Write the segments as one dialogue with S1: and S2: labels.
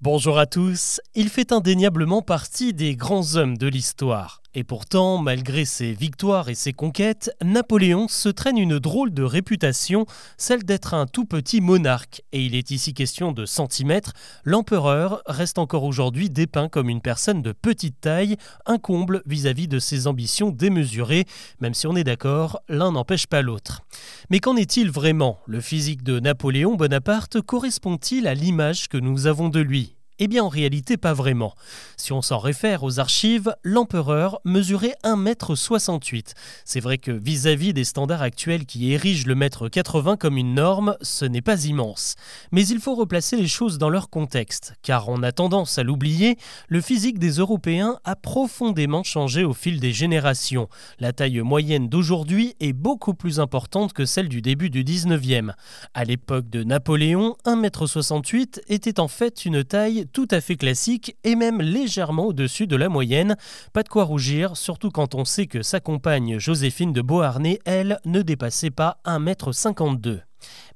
S1: Bonjour à tous, il fait indéniablement partie des grands hommes de l'histoire. Et pourtant, malgré ses victoires et ses conquêtes, Napoléon se traîne une drôle de réputation, celle d'être un tout petit monarque. Et il est ici question de centimètres. L'empereur reste encore aujourd'hui dépeint comme une personne de petite taille, un comble vis-à-vis de ses ambitions démesurées, même si on est d'accord, l'un n'empêche pas l'autre. Mais qu'en est-il vraiment? Le physique de Napoléon Bonaparte correspond-il à l'image que nous avons de lui? Eh bien en réalité pas vraiment. Si on s'en réfère aux archives, l'empereur mesurait 1m68. C'est vrai que vis-à-vis des standards actuels qui érigent le mètre 80 comme une norme, ce n'est pas immense. Mais il faut replacer les choses dans leur contexte, car on a tendance à l'oublier, le physique des Européens a profondément changé au fil des générations. La taille moyenne d'aujourd'hui est beaucoup plus importante que celle du début du 19e. À l'époque de Napoléon, 1m68 était en fait une taille tout à fait classique et même légèrement au-dessus de la moyenne. Pas de quoi rougir, surtout quand on sait que sa compagne Joséphine de Beauharnais, elle, ne dépassait pas 1m52.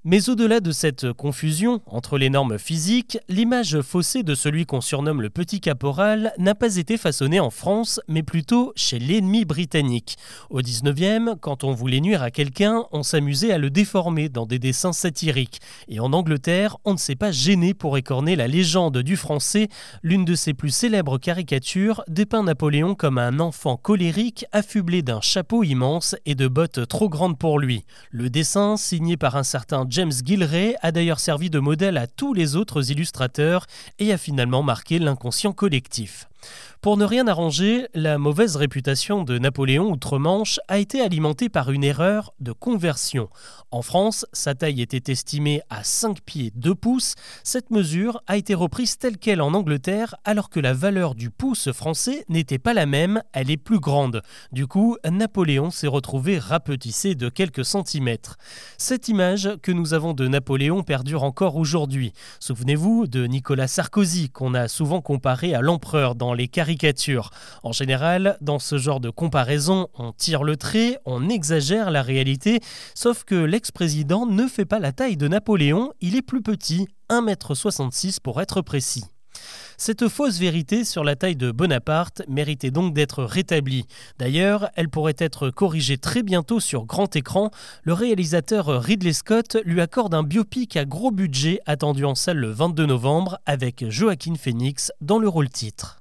S1: Mais au-delà de cette confusion entre les normes physiques, l'image faussée de celui qu'on surnomme le petit caporal n'a pas été façonnée en France, mais plutôt chez l'ennemi britannique. Au 19e, quand on voulait nuire à quelqu'un, on s'amusait à le déformer dans des dessins satiriques. Et en Angleterre, on ne s'est pas gêné pour écorner la légende du français, l'une de ses plus célèbres caricatures dépeint Napoléon comme un enfant colérique affublé d'un chapeau immense et de bottes trop grandes pour lui. Le dessin, signé par un certain James Gilray a d'ailleurs servi de modèle à tous les autres illustrateurs et a finalement marqué l'inconscient collectif. Pour ne rien arranger, la mauvaise réputation de Napoléon outre-Manche a été alimentée par une erreur de conversion. En France, sa taille était estimée à 5 pieds 2 pouces. Cette mesure a été reprise telle qu'elle en Angleterre alors que la valeur du pouce français n'était pas la même, elle est plus grande. Du coup, Napoléon s'est retrouvé rapetissé de quelques centimètres. Cette image que nous avons de Napoléon perdure encore aujourd'hui. Souvenez-vous de Nicolas Sarkozy qu'on a souvent comparé à l'empereur les caricatures. En général, dans ce genre de comparaison, on tire le trait, on exagère la réalité, sauf que l'ex-président ne fait pas la taille de Napoléon, il est plus petit, 1m66 pour être précis. Cette fausse vérité sur la taille de Bonaparte méritait donc d'être rétablie. D'ailleurs, elle pourrait être corrigée très bientôt sur grand écran. Le réalisateur Ridley Scott lui accorde un biopic à gros budget attendu en salle le 22 novembre avec Joaquin Phoenix dans le rôle titre.